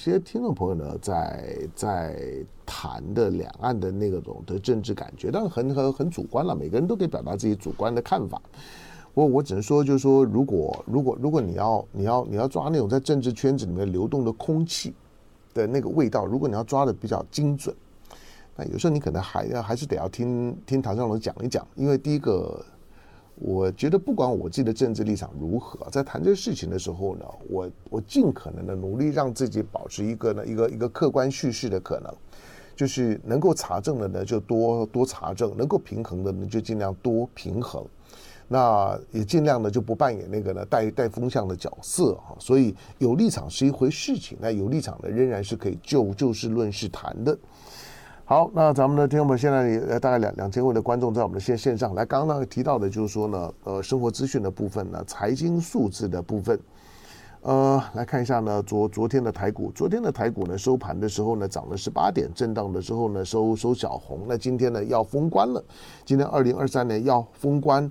些听众朋友呢，在在谈的两岸的那个种的政治感觉，但很很很主观了，每个人都可以表达自己主观的看法。我我只能说，就是说，如果如果如果你要你要你要抓那种在政治圈子里面流动的空气的那个味道，如果你要抓的比较精准，那有时候你可能还要还是得要听听唐湘龙讲一讲，因为第一个。我觉得不管我自己的政治立场如何，在谈这个事情的时候呢，我我尽可能的努力让自己保持一个呢一个一个客观叙事的可能，就是能够查证的呢就多多查证，能够平衡的呢就尽量多平衡，那也尽量的就不扮演那个呢带带风向的角色哈。所以有立场是一回事情，那有立场的仍然是可以就就事论事谈的。好，那咱们的听众们现在呃大概两两千位的观众在我们的线线上来，刚刚提到的就是说呢，呃，生活资讯的部分呢，财经数字的部分，呃，来看一下呢，昨昨天的台股，昨天的台股呢收盘的时候呢涨了十八点，震荡的时候呢收收小红，那今天呢要封关了，今天二零二三年要封关。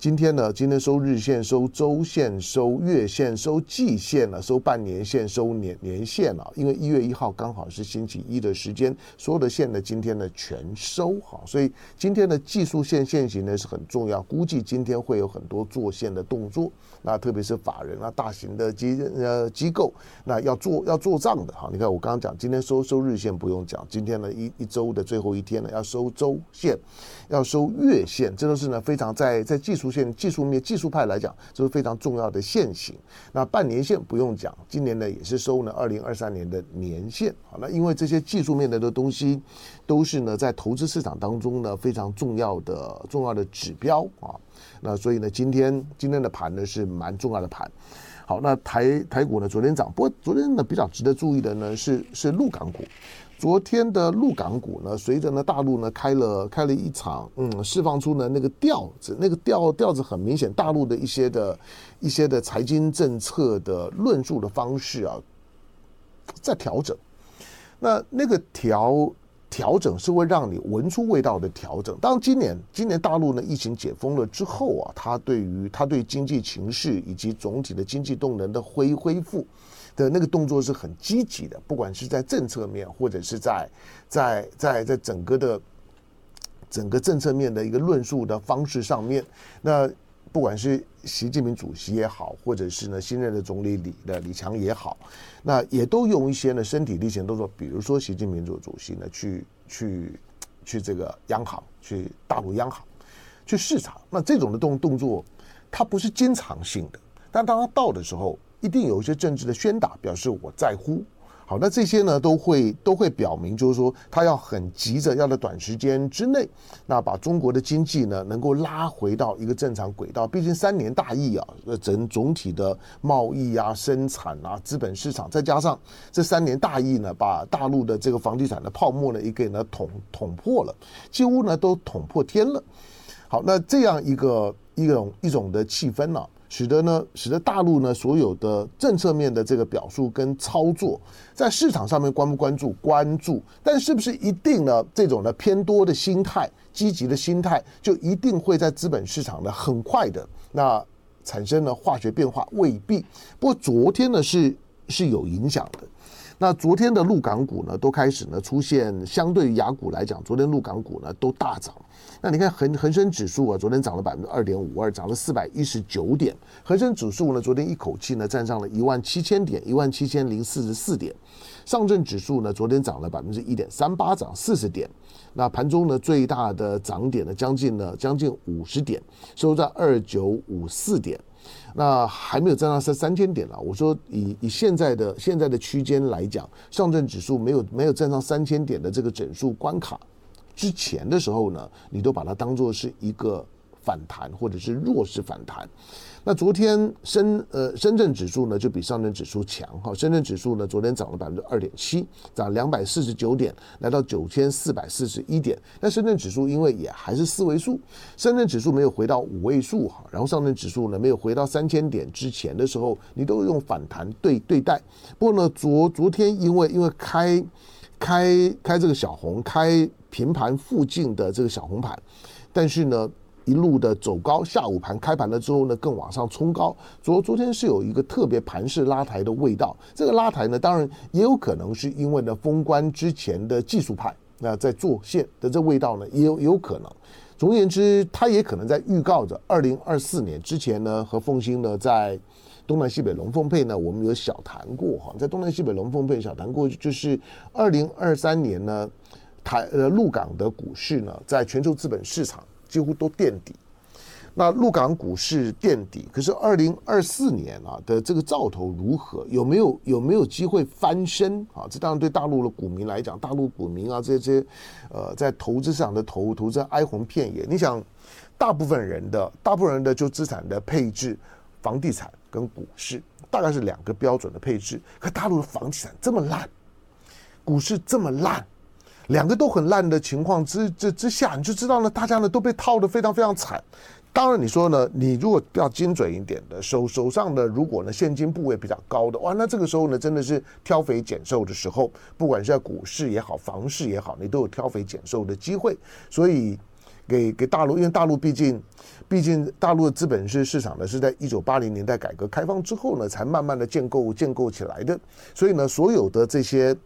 今天呢，今天收日线、收周线、收月线、收季线了，收半年线、收年年线了。因为一月一号刚好是星期一的时间，所有的线呢，今天呢全收好，所以今天的技术线线型呢是很重要。估计今天会有很多做线的动作，那特别是法人啊、大型的机呃机构，那要做要做账的哈。你看我刚刚讲，今天收收日线不用讲，今天呢一一周的最后一天呢要收周线，要收月线，这都是呢非常在在技术。现技术面技术派来讲，这是非常重要的线型。那半年线不用讲，今年呢也是收呢二零二三年的年线。好，那因为这些技术面的的东西，都是呢在投资市场当中呢非常重要的重要的指标啊。那所以呢，今天今天的盘呢是蛮重要的盘。好，那台台股呢昨天涨，不过昨天呢比较值得注意的呢是是陆港股。昨天的陆港股呢，随着呢大陆呢开了开了一场，嗯，释放出呢那个调子，那个调调子很明显，大陆的一些的一些的财经政策的论述的方式啊，在调整。那那个调调整是会让你闻出味道的调整。当今年今年大陆呢疫情解封了之后啊，它对于它对经济情势以及总体的经济动能的恢恢复。的那个动作是很积极的，不管是在政策面，或者是在在在在整个的整个政策面的一个论述的方式上面，那不管是习近平主席也好，或者是呢新任的总理李的李强也好，那也都用一些呢身体力行动作，比如说习近平主主席呢去去去这个央行，去大陆央行去视察，那这种的动动作，它不是经常性的，但当他到的时候。一定有一些政治的宣打，表示我在乎。好，那这些呢，都会都会表明，就是说他要很急着要在短时间之内，那把中国的经济呢，能够拉回到一个正常轨道。毕竟三年大疫啊，整总体的贸易啊、生产啊、资本市场，再加上这三年大疫呢，把大陆的这个房地产的泡沫呢，也给呢捅捅破了，几乎呢都捅破天了。好，那这样一个一种一种的气氛呢、使得呢，使得大陆呢所有的政策面的这个表述跟操作，在市场上面关不关注？关注，但是不是一定呢？这种呢偏多的心态、积极的心态，就一定会在资本市场呢很快的那产生了化学变化？未必。不过昨天呢是是有影响的。那昨天的陆港股呢，都开始呢出现，相对于雅股来讲，昨天陆港股呢都大涨。那你看恒恒生指数啊，昨天涨了百分之二点五二，涨了四百一十九点。恒生指数呢，昨天一口气呢站上了一万七千点，一万七千零四十四点。上证指数呢，昨天涨了百分之一点三八，涨四十点。那盘中呢，最大的涨点呢，将近呢将近五十点，收在二九五四点。那还没有站上三三千点了。我说以以现在的现在的区间来讲，上证指数没有没有站上三千点的这个整数关卡之前的时候呢，你都把它当做是一个反弹或者是弱势反弹。那昨天深呃深圳指数呢就比上证指数强哈，深圳指数呢昨天涨了百分之二点七，涨两百四十九点，来到九千四百四十一点。那深圳指数因为也还是四位数，深圳指数没有回到五位数哈，然后上证指数呢没有回到三千点之前的时候，你都用反弹对对待。不过呢昨昨天因为因为开开开这个小红，开平盘附近的这个小红盘，但是呢。一路的走高，下午盘开盘了之后呢，更往上冲高。昨昨天是有一个特别盘势拉抬的味道。这个拉抬呢，当然也有可能是因为呢封关之前的技术派那在做线的这味道呢，也有有可能。总而言之，它也可能在预告着二零二四年之前呢，和凤兴呢在东南西北龙凤配呢，我们有小谈过哈，在东南西北龙凤配小谈过，就是二零二三年呢，台呃陆港的股市呢，在全球资本市场。几乎都垫底，那陆港股市垫底，可是二零二四年啊的这个兆头如何？有没有有没有机会翻身啊？这当然对大陆的股民来讲，大陆股民啊这些呃在投资上的投投资哀鸿遍野。你想，大部分人的大部分人的就资产的配置，房地产跟股市大概是两个标准的配置。可大陆的房地产这么烂，股市这么烂。两个都很烂的情况之之之下，你就知道呢，大家呢都被套得非常非常惨。当然，你说呢，你如果要精准一点的手手上的，如果呢现金部位比较高的，哇，那这个时候呢真的是挑肥拣瘦的时候。不管是在股市也好，房市也好，你都有挑肥拣瘦的机会。所以给给大陆，因为大陆毕竟毕竟大陆的资本市市场呢是在一九八零年代改革开放之后呢才慢慢的建构建构起来的，所以呢所有的这些。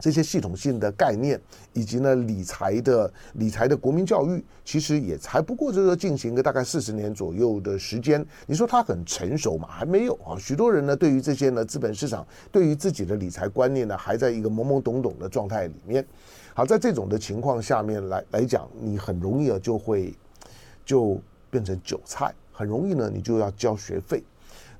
这些系统性的概念，以及呢理财的理财的国民教育，其实也才不过就是进行个大概四十年左右的时间。你说它很成熟嘛？还没有啊。许多人呢对于这些呢资本市场，对于自己的理财观念呢，还在一个懵懵懂懂的状态里面。好，在这种的情况下面来来讲，你很容易啊就会就变成韭菜，很容易呢你就要交学费。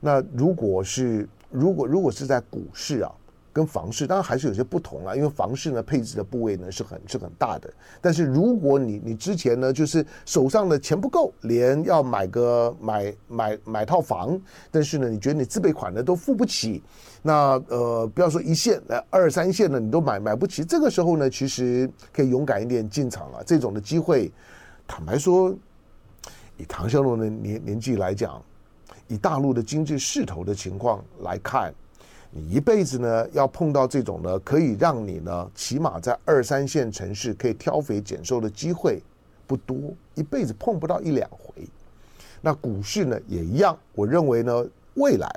那如果是如果如果是在股市啊。跟房市当然还是有些不同啦，因为房市呢配置的部位呢是很是很大的。但是如果你你之前呢就是手上的钱不够，连要买个买买买套房，但是呢你觉得你自备款呢都付不起，那呃不要说一线，来二三线呢你都买买不起，这个时候呢其实可以勇敢一点进场了。这种的机会，坦白说，以唐小龙的年年纪来讲，以大陆的经济势头的情况来看。你一辈子呢，要碰到这种呢，可以让你呢，起码在二三线城市可以挑肥拣瘦的机会不多，一辈子碰不到一两回。那股市呢也一样，我认为呢，未来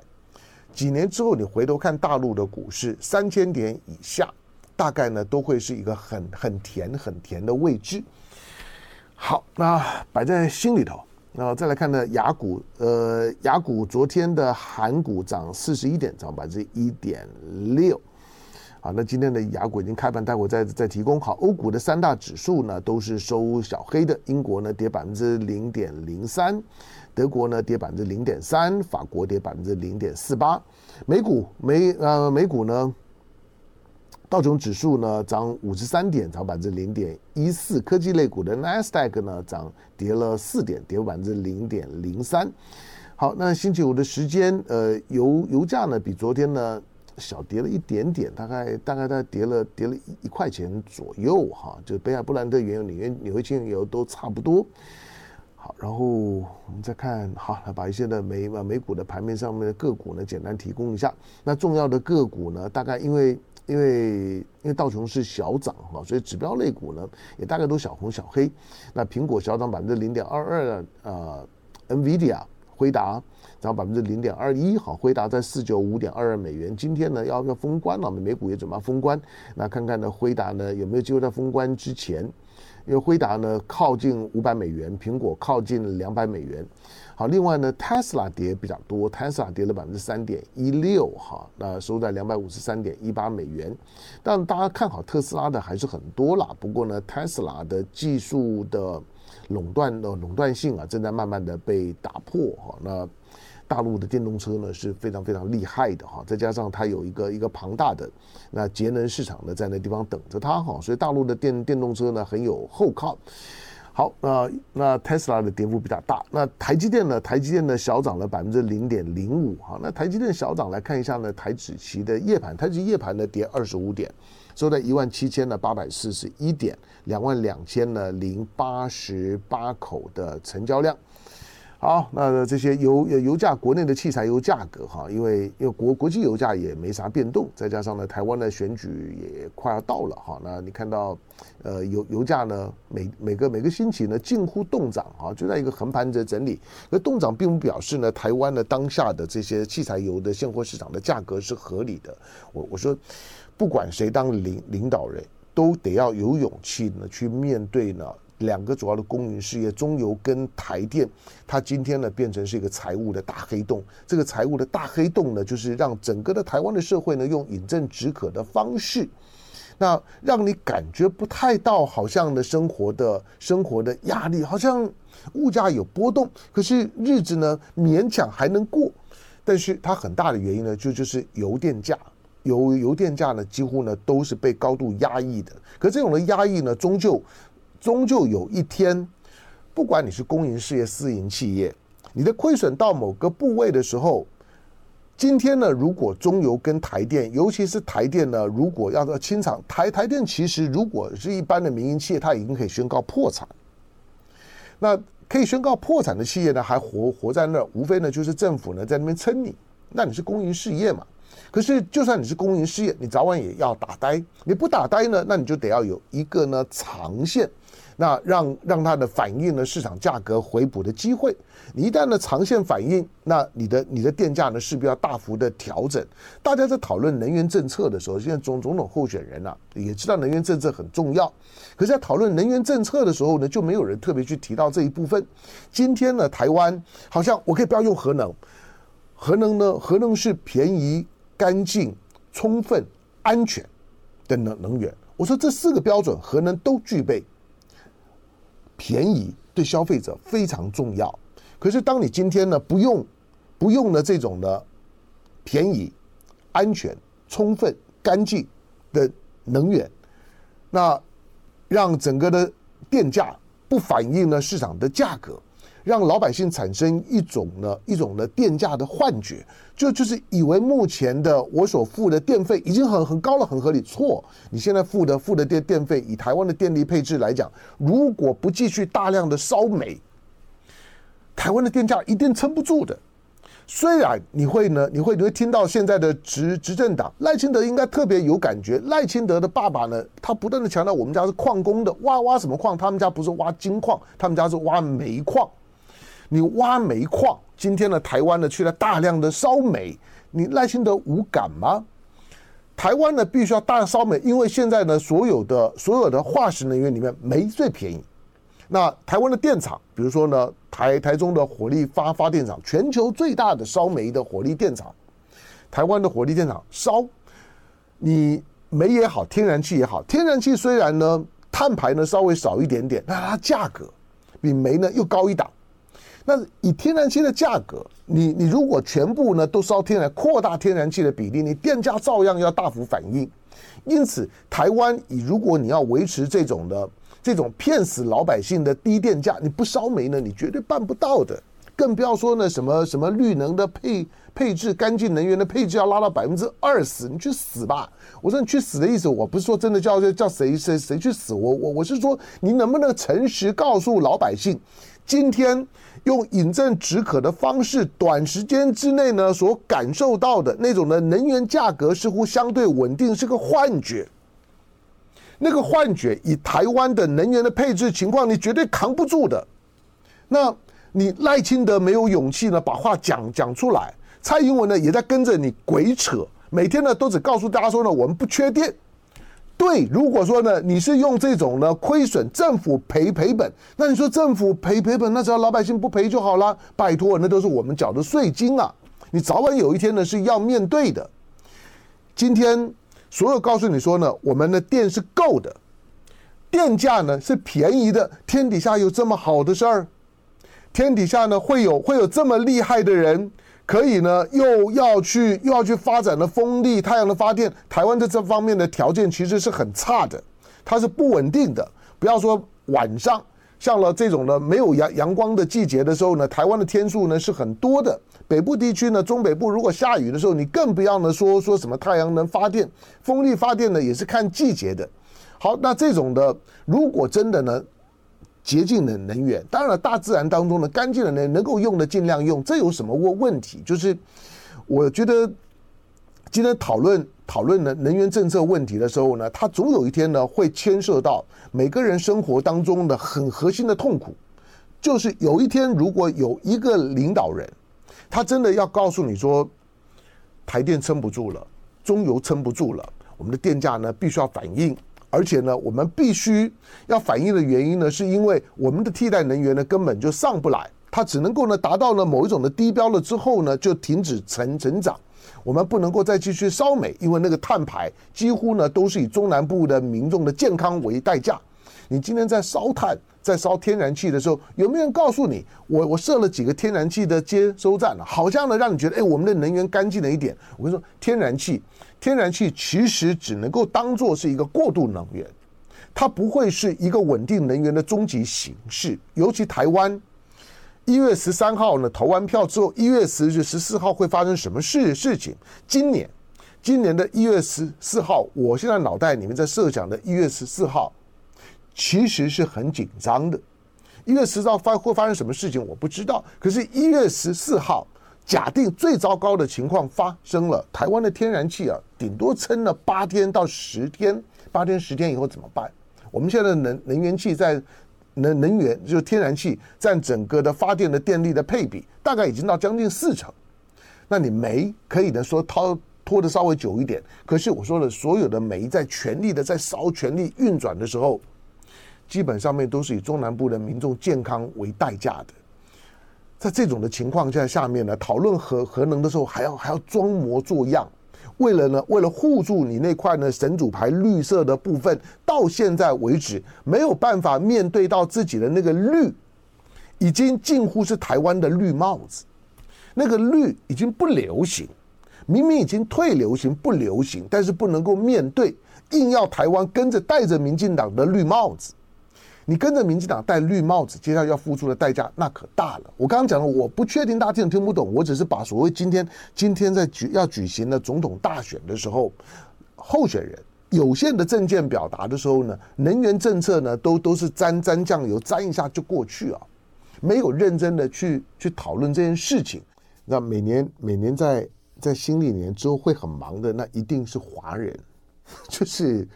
几年之后，你回头看大陆的股市，三千点以下，大概呢都会是一个很很甜很甜的位置。好，那摆在心里头。那再来看呢，雅股，呃，雅股昨天的韩股涨四十一点，涨百分之一点六。好，那今天的雅股已经开盘，待会再再提供。好，欧股的三大指数呢都是收小黑的，英国呢跌百分之零点零三，德国呢跌百分之零点三，法国跌百分之零点四八。美股美呃美股呢？道琼指数呢涨五十三点，涨百分之零点一四。科技类股的纳斯达克呢涨跌了四点，跌百分之零点零三。好，那星期五的时间，呃，油油价呢比昨天呢小跌了一点点，大概大概它跌了跌了一块钱左右哈，就北海布兰特原油、纽约纽约轻油都差不多。好，然后我们再看，好，来把一些的美美股的盘面上面的个股呢简单提供一下。那重要的个股呢，大概因为。因为因为道琼是小涨哈，所以指标类股呢也大概都小红小黑。那苹果小涨百分之零点二二，呃，NVIDIA 辉达涨百分之零点二一，好，辉达在四九五点二二美元。今天呢要要封关了，美股也准备封关。那看看呢辉达呢有没有机会在封关之前，因为辉达呢靠近五百美元，苹果靠近两百美元。好，另外呢，Tesla 跌比较多，Tesla 跌了百分之三点一六，哈，那收在两百五十三点一八美元。但大家看好特斯拉的还是很多啦。不过呢，Tesla 的技术的垄断的垄断性啊，正在慢慢的被打破，哈。那大陆的电动车呢是非常非常厉害的，哈，再加上它有一个一个庞大的那节能市场呢在那地方等着它，哈，所以大陆的电电动车呢很有后靠。好，那那特斯拉的跌幅比较大。那台积电呢？台积电呢小涨了百分之零点零五。哈，那台积电小涨来看一下呢，台指期的夜盘，台指夜盘呢跌二十五点，收在一万七千的八百四十一点，两万两千呢零八十八口的成交量。好，那这些油油价，国内的汽柴油价格哈，因为因为国国际油价也没啥变动，再加上呢，台湾的选举也快要到了哈，那你看到，呃，油油价呢，每每个每个星期呢，近乎动涨啊，就在一个横盘着整理。而动涨并不表示呢，台湾的当下的这些汽柴油的现货市场的价格是合理的。我我说，不管谁当领领导人，都得要有勇气呢，去面对呢。两个主要的公营事业，中油跟台电，它今天呢变成是一个财务的大黑洞。这个财务的大黑洞呢，就是让整个的台湾的社会呢，用饮鸩止渴的方式，那让你感觉不太到，好像的生活的生活的压力，好像物价有波动，可是日子呢勉强还能过。但是它很大的原因呢，就就是油电价，油油电价呢几乎呢都是被高度压抑的。可这种的压抑呢，终究。终究有一天，不管你是公营事业、私营企业，你的亏损到某个部位的时候，今天呢，如果中油跟台电，尤其是台电呢，如果要要清场，台台电其实如果是一般的民营企业，它已经可以宣告破产。那可以宣告破产的企业呢，还活活在那，无非呢就是政府呢在那边撑你。那你是公营事业嘛？可是就算你是公营事业，你早晚也要打呆。你不打呆呢，那你就得要有一个呢长线。那让让它的反映呢市场价格回补的机会，你一旦呢长线反映，那你的你的电价呢势必要大幅的调整。大家在讨论能源政策的时候，现在总总统候选人啊也知道能源政策很重要，可是，在讨论能源政策的时候呢，就没有人特别去提到这一部分。今天呢，台湾好像我可以不要用核能，核能呢，核能是便宜、干净、充分、安全的能能源。我说这四个标准，核能都具备。便宜对消费者非常重要，可是当你今天呢不用不用的这种的便宜、安全、充分、干净的能源，那让整个的电价不反映呢市场的价格。让老百姓产生一种呢一种的电价的幻觉，就就是以为目前的我所付的电费已经很很高了，很合理。错，你现在付的付的电电费，以台湾的电力配置来讲，如果不继续大量的烧煤，台湾的电价一定撑不住的。虽然你会呢，你会你会听到现在的执执政党赖清德应该特别有感觉。赖清德的爸爸呢，他不断的强调我们家是矿工的，挖挖什么矿？他们家不是挖金矿，他们家是挖煤矿。你挖煤矿，今天的台湾呢去了大量的烧煤，你赖清德无感吗？台湾呢必须要大量烧煤，因为现在呢所有的所有的化石能源里面煤最便宜。那台湾的电厂，比如说呢台台中的火力发发电厂，全球最大的烧煤的火力电厂，台湾的火力电厂烧，你煤也好，天然气也好，天然气虽然呢碳排呢稍微少一点点，那它价格比煤呢又高一档。那以天然气的价格，你你如果全部呢都烧天然，扩大天然气的比例，你电价照样要大幅反应。因此，台湾以如果你要维持这种的这种骗死老百姓的低电价，你不烧煤呢，你绝对办不到的。更不要说呢什么什么绿能的配配置，干净能源的配置要拉到百分之二十，你去死吧！我说你去死的意思，我不是说真的叫叫谁谁谁去死，我我我是说你能不能诚实告诉老百姓，今天。用饮鸩止渴的方式，短时间之内呢，所感受到的那种的能源价格似乎相对稳定，是个幻觉。那个幻觉，以台湾的能源的配置情况，你绝对扛不住的。那你赖清德没有勇气呢，把话讲讲出来。蔡英文呢，也在跟着你鬼扯，每天呢都只告诉大家说呢，我们不缺电。对，如果说呢，你是用这种呢亏损，政府赔赔本，那你说政府赔赔本，那只要老百姓不赔就好了。拜托，那都是我们缴的税金啊！你早晚有一天呢是要面对的。今天所有告诉你说呢，我们的电是够的，电价呢是便宜的，天底下有这么好的事儿？天底下呢会有会有这么厉害的人？可以呢，又要去又要去发展的风力、太阳的发电，台湾在这方面的条件其实是很差的，它是不稳定的。不要说晚上，像了这种呢没有阳阳光的季节的时候呢，台湾的天数呢是很多的。北部地区呢，中北部如果下雨的时候，你更不要呢说说什么太阳能发电、风力发电呢，也是看季节的。好，那这种的如果真的呢，洁净的能源。当然，大自然当中的干净的能能够用的尽量用，这有什么问问题？就是我觉得今天讨论讨论的能源政策问题的时候呢，它总有一天呢会牵涉到每个人生活当中的很核心的痛苦，就是有一天如果有一个领导人，他真的要告诉你说，台电撑不住了，中油撑不住了。我们的电价呢，必须要反应，而且呢，我们必须要反应的原因呢，是因为我们的替代能源呢根本就上不来，它只能够呢达到了某一种的低标了之后呢，就停止成成长。我们不能够再继续烧煤，因为那个碳排几乎呢都是以中南部的民众的健康为代价。你今天在烧炭，在烧天然气的时候，有没有人告诉你，我我设了几个天然气的接收站了，好像呢让你觉得，哎，我们的能源干净了一点。我跟你说，天然气。天然气其实只能够当做是一个过渡能源，它不会是一个稳定能源的终极形式。尤其台湾一月十三号呢投完票之后，一月十日、十四号会发生什么事事情？今年今年的一月十四号，我现在脑袋里面在设想的一月十四号，其实是很紧张的。一月十四号发会发生什么事情，我不知道。可是，一月十四号。假定最糟糕的情况发生了，台湾的天然气啊，顶多撑了八天到十天，八天十天以后怎么办？我们现在的能能源气在能能源就是天然气占整个的发电的电力的配比，大概已经到将近四成。那你煤可以呢说拖拖得稍微久一点，可是我说了，所有的煤在全力的在烧、全力运转的时候，基本上面都是以中南部的民众健康为代价的。在这种的情况下下面呢，讨论核核能的时候还要还要装模作样，为了呢，为了护住你那块呢神主牌绿色的部分，到现在为止没有办法面对到自己的那个绿，已经近乎是台湾的绿帽子，那个绿已经不流行，明明已经退流行不流行，但是不能够面对，硬要台湾跟着戴着民进党的绿帽子。你跟着民进党戴绿帽子，接下来要付出的代价那可大了。我刚刚讲了，我不确定大家听不听不懂，我只是把所谓今天今天在举要举行的总统大选的时候，候选人有限的政见表达的时候呢，能源政策呢都都是沾沾酱油，沾一下就过去啊，没有认真的去去讨论这件事情。那每年每年在在新历年之后会很忙的，那一定是华人，就是。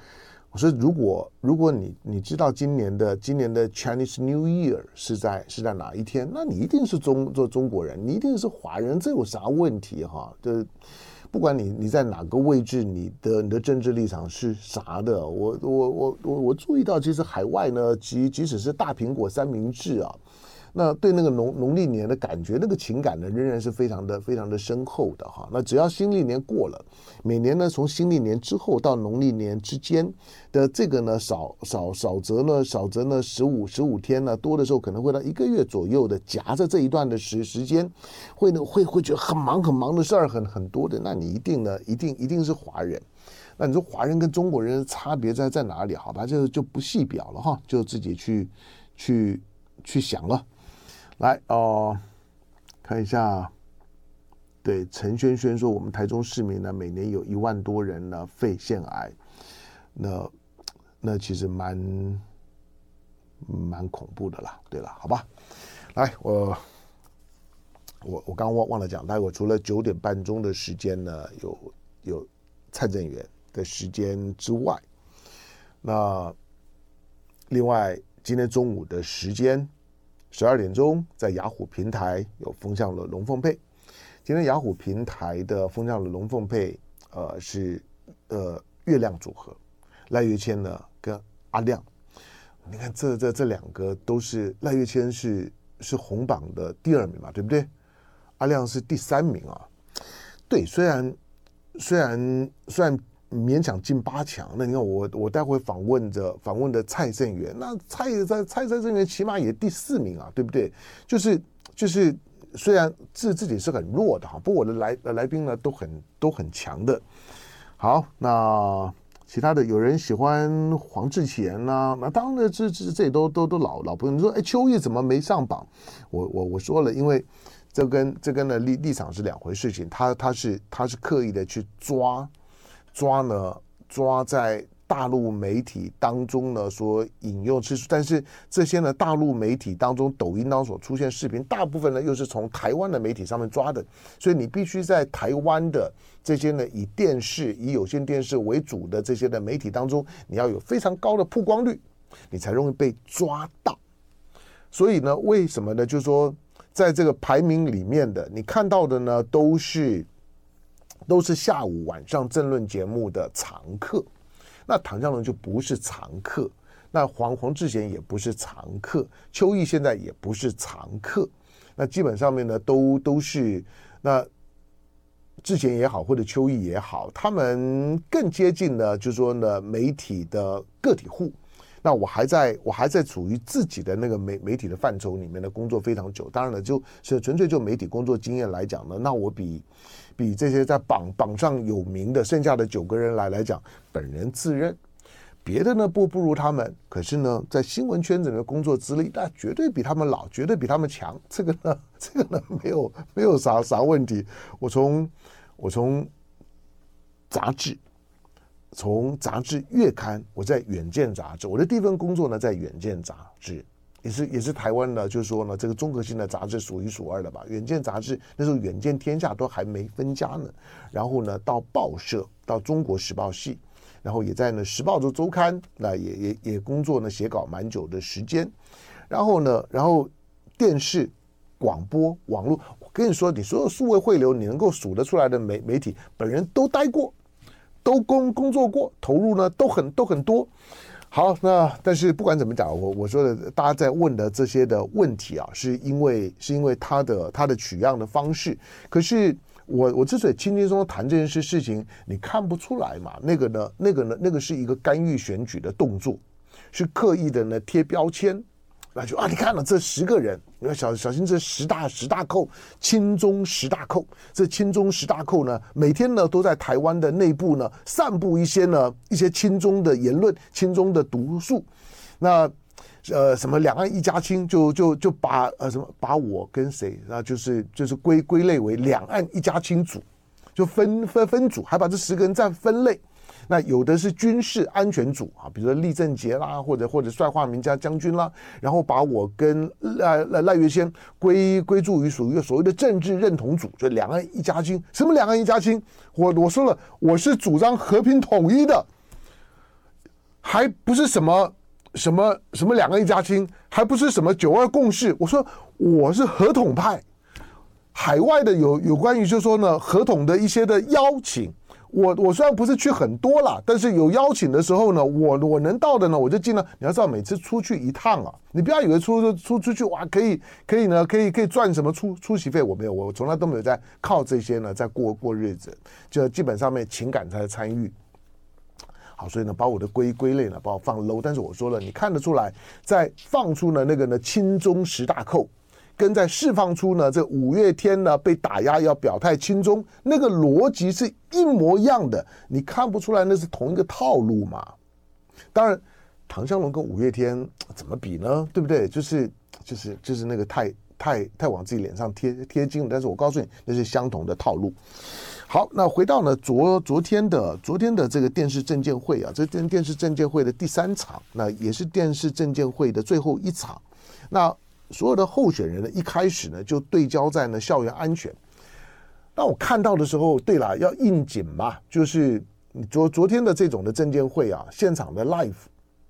我说，如果如果你你知道今年的今年的 Chinese New Year 是在是在哪一天，那你一定是中做中国人，你一定是华人，这有啥问题哈？就不管你你在哪个位置，你的你的政治立场是啥的，我我我我我注意到，其实海外呢，即即使是大苹果三明治啊。那对那个农农历年的感觉，那个情感呢，仍然是非常的非常的深厚的哈。那只要新历年过了，每年呢，从新历年之后到农历年之间的这个呢，少少少则呢，少则呢十五十五天呢，多的时候可能会到一个月左右的夹着这一段的时时间，会呢会会觉得很忙很忙的事儿很很多的。那你一定呢，一定一定是华人。那你说华人跟中国人差别在在哪里？好吧，就就不细表了哈，就自己去去去想了。来哦，看一下，对陈轩轩说，我们台中市民呢，每年有一万多人呢肺腺癌，那那其实蛮蛮恐怖的啦。对了，好吧，来我我我刚刚忘忘了讲，待会除了九点半钟的时间呢，有有蔡正元的时间之外，那另外今天中午的时间。十二点钟，在雅虎平台有风向的龙凤配。今天雅虎平台的风向的龙凤配，呃，是呃月亮组合，赖岳谦呢跟阿亮。你看这这这两个都是赖岳谦是是红榜的第二名嘛，对不对？阿亮是第三名啊。对，虽然虽然虽然。勉强进八强，那你看我我待会访问着访问的蔡正元，那蔡在蔡蔡正元起码也第四名啊，对不对？就是就是虽然自自己是很弱的哈，不过我的来来宾呢都很都很强的。好，那其他的有人喜欢黄志贤呐、那当然这这这这都都都老老朋友。你说哎，邱毅怎么没上榜？我我我说了，因为这跟这跟呢立立场是两回事情，他他是他是刻意的去抓。抓呢，抓在大陆媒体当中呢所引用次数，但是这些呢大陆媒体当中，抖音当中所出现视频，大部分呢又是从台湾的媒体上面抓的，所以你必须在台湾的这些呢以电视、以有线电视为主的这些的媒体当中，你要有非常高的曝光率，你才容易被抓到。所以呢，为什么呢？就是说，在这个排名里面的，你看到的呢都是都是下午晚上政论节目的常客。那唐湘龙就不是常客，那黄黄志贤也不是常客，邱毅现在也不是常客，那基本上面呢都都是那志贤也好或者邱毅也好，他们更接近呢，就是说呢媒体的个体户。那我还在我还在处于自己的那个媒媒体的范畴里面的工作非常久，当然了，就是纯粹就媒体工作经验来讲呢，那我比。比这些在榜榜上有名的剩下的九个人来来讲，本人自认别的呢不不如他们，可是呢在新闻圈子里面工作资历，那绝对比他们老，绝对比他们强。这个呢，这个呢没有没有啥啥问题。我从我从杂志，从杂志月刊，我在《远见》杂志，我的第一份工作呢在《远见》杂志。也是也是台湾的，就是说呢，这个综合性的杂志数一数二的吧。远见杂志那时候远见天下都还没分家呢。然后呢，到报社，到中国时报系，然后也在呢时报周周刊，那也也也工作呢写稿蛮久的时间。然后呢，然后电视、广播、网络，我跟你说，你所有数位汇流你能够数得出来的媒媒体，本人都待过，都工工作过，投入呢都很都很多。好，那但是不管怎么讲，我我说的大家在问的这些的问题啊，是因为是因为他的他的取样的方式。可是我我之所以轻轻松松谈这件事事情，你看不出来嘛？那个呢，那个呢，那个是一个干预选举的动作，是刻意的呢贴标签。那就啊，你看了这十个人，你要小小心这十大十大寇，亲中十大寇。这亲中十大寇呢，每天呢都在台湾的内部呢散布一些呢一些亲中的言论、亲中的毒素。那呃，什么两岸一家亲，就就就把呃什么把我跟谁，那就是就是归归类为两岸一家亲组，就分分分组，还把这十个人再分类。那有的是军事安全组啊，比如说厉正杰啦，或者或者帅化民家将军啦，然后把我跟赖赖赖月仙归归注于属于所谓的政治认同组，就两岸一家亲。什么两岸一家亲？我我说了，我是主张和平统一的，还不是什么什么什么两岸一家亲，还不是什么九二共识。我说我是和统派，海外的有有关于就是说呢和统的一些的邀请。我我虽然不是去很多了，但是有邀请的时候呢，我我能到的呢，我就尽量。你要知道，每次出去一趟啊，你不要以为出出出出去哇，可以可以呢，可以可以赚什么出出席费，我没有，我从来都没有在靠这些呢在过过日子，就基本上面情感才参与。好，所以呢，把我的归归类呢，把我放 low。但是我说了，你看得出来，在放出了那个呢亲中十大寇。跟在释放出呢，这五月天呢被打压要表态亲中，那个逻辑是一模一样的，你看不出来那是同一个套路嘛？当然，唐湘龙跟五月天怎么比呢？对不对？就是就是就是那个太太太往自己脸上贴贴金了。但是我告诉你，那是相同的套路。好，那回到呢昨昨天的昨天的这个电视证见会啊，这电电视证见会的第三场，那也是电视证见会的最后一场，那。所有的候选人呢，一开始呢就对焦在呢校园安全。那我看到的时候，对了，要应景嘛，就是昨昨天的这种的证监会啊，现场的 live，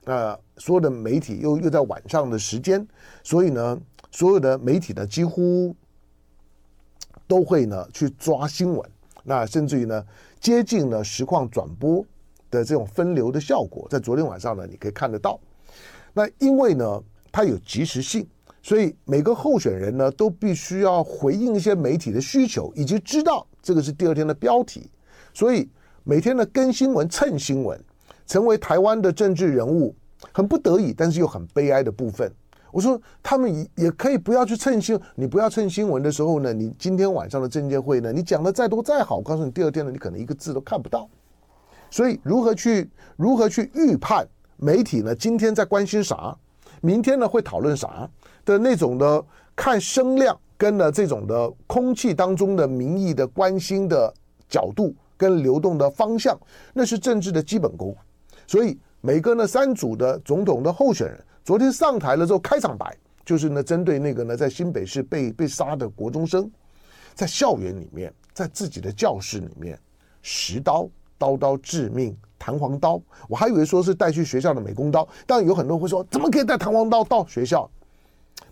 呃，所有的媒体又又在晚上的时间，所以呢，所有的媒体呢几乎都会呢去抓新闻，那甚至于呢接近了实况转播的这种分流的效果，在昨天晚上呢你可以看得到。那因为呢它有即时性。所以每个候选人呢，都必须要回应一些媒体的需求，以及知道这个是第二天的标题。所以每天呢，跟新闻、蹭新闻，成为台湾的政治人物，很不得已，但是又很悲哀的部分。我说他们也也可以不要去蹭新，你不要蹭新闻的时候呢，你今天晚上的证监会呢，你讲的再多再好，我告诉你，第二天呢，你可能一个字都看不到。所以如何去如何去预判媒体呢？今天在关心啥？明天呢会讨论啥？的那种的看声量跟呢这种的空气当中的民意的关心的角度跟流动的方向，那是政治的基本功。所以每个呢三组的总统的候选人昨天上台了之后，开场白就是呢针对那个呢在新北市被被杀的国中生，在校园里面，在自己的教室里面，实刀刀刀致命，弹簧刀，我还以为说是带去学校的美工刀，但有很多人会说，怎么可以带弹簧刀到学校？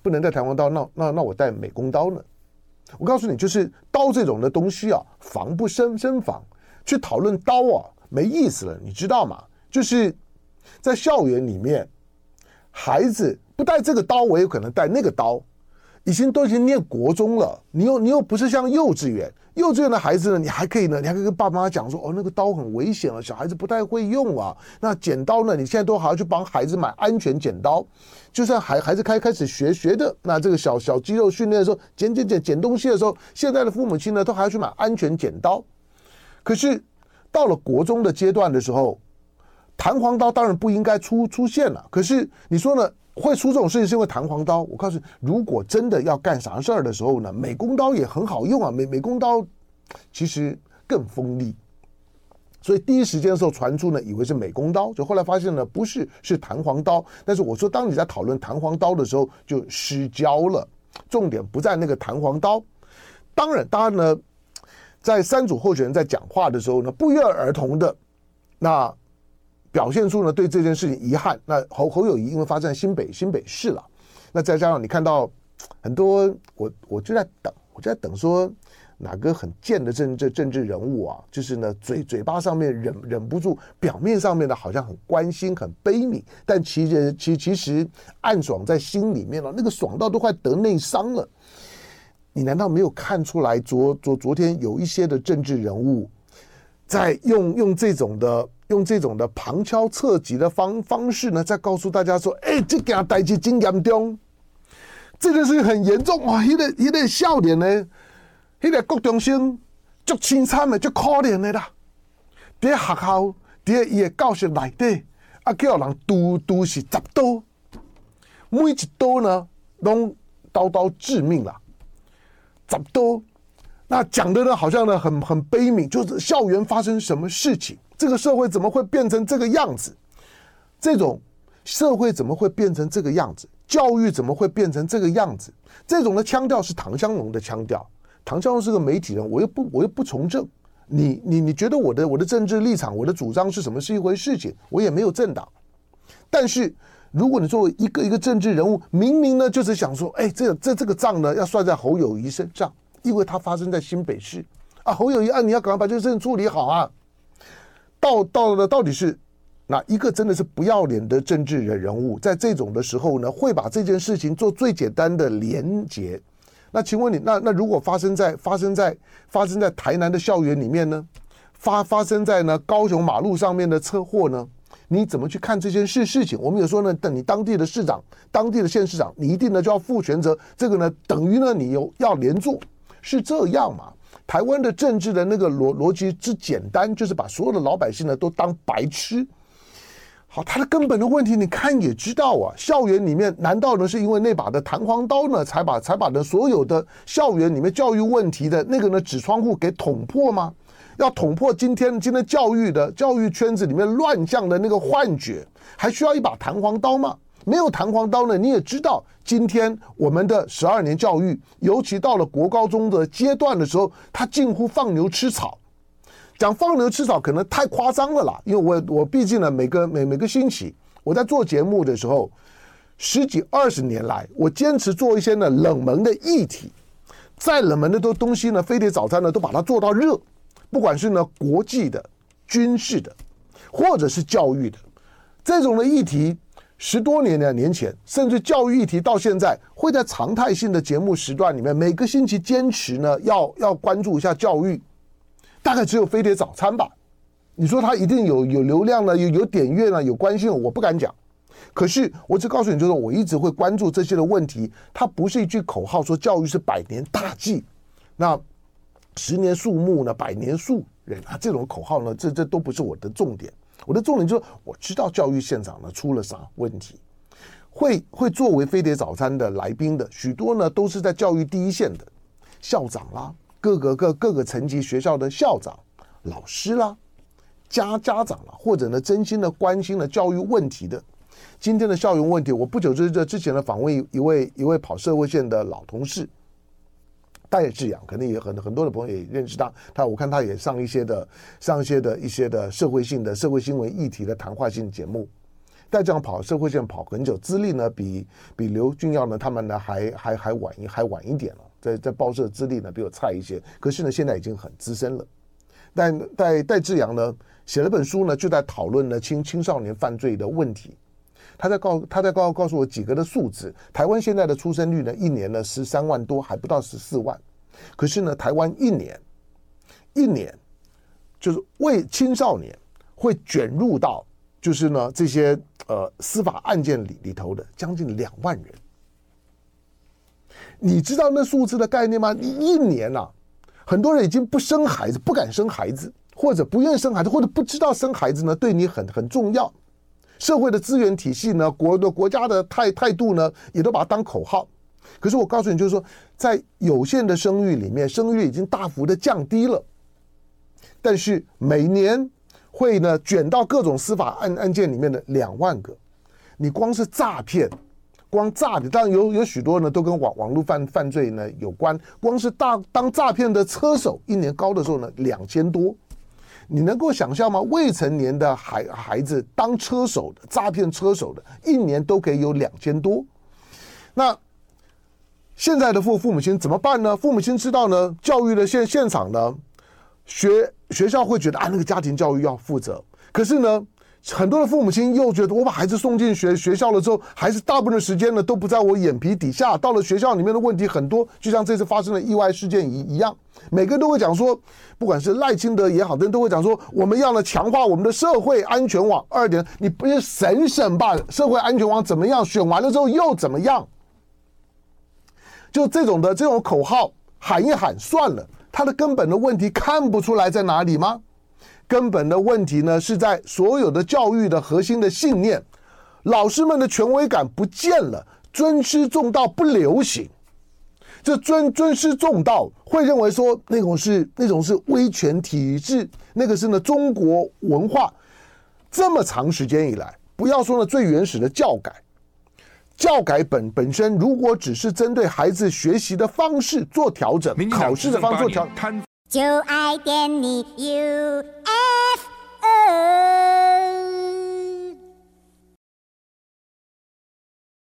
不能带弹簧刀，那那那我带美工刀呢？我告诉你，就是刀这种的东西啊，防不胜胜防。去讨论刀啊，没意思了，你知道吗？就是在校园里面，孩子不带这个刀，我有可能带那个刀。已经都已经念国中了，你又你又不是像幼稚园，幼稚园的孩子呢，你还可以呢，你还可以跟爸妈妈讲说，哦，那个刀很危险了，小孩子不太会用啊。那剪刀呢，你现在都还要去帮孩子买安全剪刀。就算孩孩子开开始学学的，那这个小小肌肉训练的时候，剪剪剪剪东西的时候，现在的父母亲呢，都还要去买安全剪刀。可是到了国中的阶段的时候，弹簧刀当然不应该出出现了。可是你说呢？会出这种事情是因为弹簧刀。我告诉你，如果真的要干啥事儿的时候呢，美工刀也很好用啊。美美工刀其实更锋利，所以第一时间的时候传出呢，以为是美工刀，就后来发现呢，不是，是弹簧刀。但是我说，当你在讨论弹簧刀的时候，就失焦了，重点不在那个弹簧刀。当然，当然呢，在三组候选人在讲话的时候呢，不约而同的那。表现出呢对这件事情遗憾。那侯侯友谊因为发生在新北新北市了，那再加上你看到很多，我我就在等，我就在等说哪个很贱的政治政治人物啊，就是呢嘴嘴巴上面忍忍不住，表面上面呢好像很关心很悲悯，但其实其其实暗爽在心里面了，那个爽到都快得内伤了。你难道没有看出来昨昨昨天有一些的政治人物在用用这种的？用这种的旁敲侧击的方方式呢，再告诉大家说：“哎、欸，这件代志真严重，这件事情很严重哇！一个一个少年呢，一个国中生足凄惨的，足可怜的啦。在学校，在伊的教室内底，啊，叫人刀刀是十刀，每一刀呢，都刀刀致命啦，十刀。那讲的呢，好像呢，很很悲悯，就是校园发生什么事情。”这个社会怎么会变成这个样子？这种社会怎么会变成这个样子？教育怎么会变成这个样子？这种的腔调是唐湘龙的腔调。唐湘龙是个媒体人，我又不我又不从政。你你你觉得我的我的政治立场、我的主张是什么是一回事情？我也没有政党。但是如果你作为一个一个政治人物，明明呢就是想说，哎，这这这个账呢要算在侯友谊身上，因为他发生在新北市啊。侯友谊啊，你要赶快把这个事情处理好啊。到到了到底是哪一个真的是不要脸的政治人人物，在这种的时候呢，会把这件事情做最简单的连结？那请问你，那那如果发生在发生在发生在台南的校园里面呢？发发生在呢高雄马路上面的车祸呢？你怎么去看这件事事情？我们有说呢，等你当地的市长、当地的县市长，你一定呢就要负全责。这个呢，等于呢你有要连坐，是这样吗？台湾的政治的那个逻逻辑之简单，就是把所有的老百姓呢都当白痴。好，它的根本的问题，你看也知道啊。校园里面难道呢是因为那把的弹簧刀呢，才把才把呢所有的校园里面教育问题的那个呢纸窗户给捅破吗？要捅破今天今天教育的教育圈子里面乱象的那个幻觉，还需要一把弹簧刀吗？没有弹簧刀呢，你也知道，今天我们的十二年教育，尤其到了国高中的阶段的时候，它近乎放牛吃草。讲放牛吃草可能太夸张了啦，因为我我毕竟呢，每个每每个星期我在做节目的时候，十几二十年来，我坚持做一些呢冷门的议题，再冷门的都东西呢，飞碟早餐呢都把它做到热，不管是呢国际的、军事的，或者是教育的这种的议题。十多年的年前，甚至教育议题到现在，会在常态性的节目时段里面，每个星期坚持呢，要要关注一下教育。大概只有飞碟早餐吧。你说他一定有有流量呢，有有点阅呢，有关心，我不敢讲。可是我只告诉你，就是我一直会关注这些的问题。它不是一句口号，说教育是百年大计。那十年树木呢，百年树人啊，这种口号呢，这这都不是我的重点。我的重点就是，我知道教育现场呢出了啥问题，会会作为飞碟早餐的来宾的许多呢，都是在教育第一线的校长啦，各个各各个层级学校的校长、老师啦、家家长啦，或者呢真心的关心了教育问题的，今天的校园问题，我不久之这之前呢访问一位一位跑社会线的老同事。戴志阳，可能也很很多的朋友也认识他。他我看他也上一些的上一些的一些的社会性的社会新闻议题的谈话性节目。戴志阳跑社会线跑很久，资历呢比比刘俊耀呢他们呢还还还晚一还晚一点了，在在报社资历呢比我差一些。可是呢现在已经很资深了。但戴戴志阳呢写了本书呢，就在讨论呢青青少年犯罪的问题。他在告他在告告诉我几个的数字，台湾现在的出生率呢，一年呢十三万多，还不到十四万。可是呢，台湾一年一年就是为青少年会卷入到就是呢这些呃司法案件里里头的将近两万人。你知道那数字的概念吗？你一年呐、啊，很多人已经不生孩子，不敢生孩子，或者不愿意生孩子，或者不知道生孩子呢对你很很重要。社会的资源体系呢，国的国家的态态度呢，也都把它当口号。可是我告诉你，就是说，在有限的生育里面，生育已经大幅的降低了。但是每年会呢卷到各种司法案案件里面的两万个，你光是诈骗，光诈骗，当然有有许多呢都跟网网络犯犯罪呢有关。光是大当诈骗的车手，一年高的时候呢两千多。你能够想象吗？未成年的孩孩子当车手的诈骗车手的，一年都可以有两千多。那现在的父父母亲怎么办呢？父母亲知道呢，教育的现现场呢，学学校会觉得啊，那个家庭教育要负责。可是呢，很多的父母亲又觉得，我把孩子送进学学校了之后，孩子大部分的时间呢都不在我眼皮底下。到了学校里面的问题很多，就像这次发生的意外事件一一样。每个人都会讲说，不管是赖清德也好，人都会讲说，我们要呢强化我们的社会安全网。二点，你不是省省吧？社会安全网怎么样？选完了之后又怎么样？就这种的这种口号喊一喊算了，它的根本的问题看不出来在哪里吗？根本的问题呢是在所有的教育的核心的信念，老师们的权威感不见了，尊师重道不流行。这尊尊师重道会认为说那种是那种是威权体制，那个是呢中国文化这么长时间以来，不要说呢最原始的教改，教改本本身如果只是针对孩子学习的方式做调整，考试的方式做调整，就爱点你 UFO。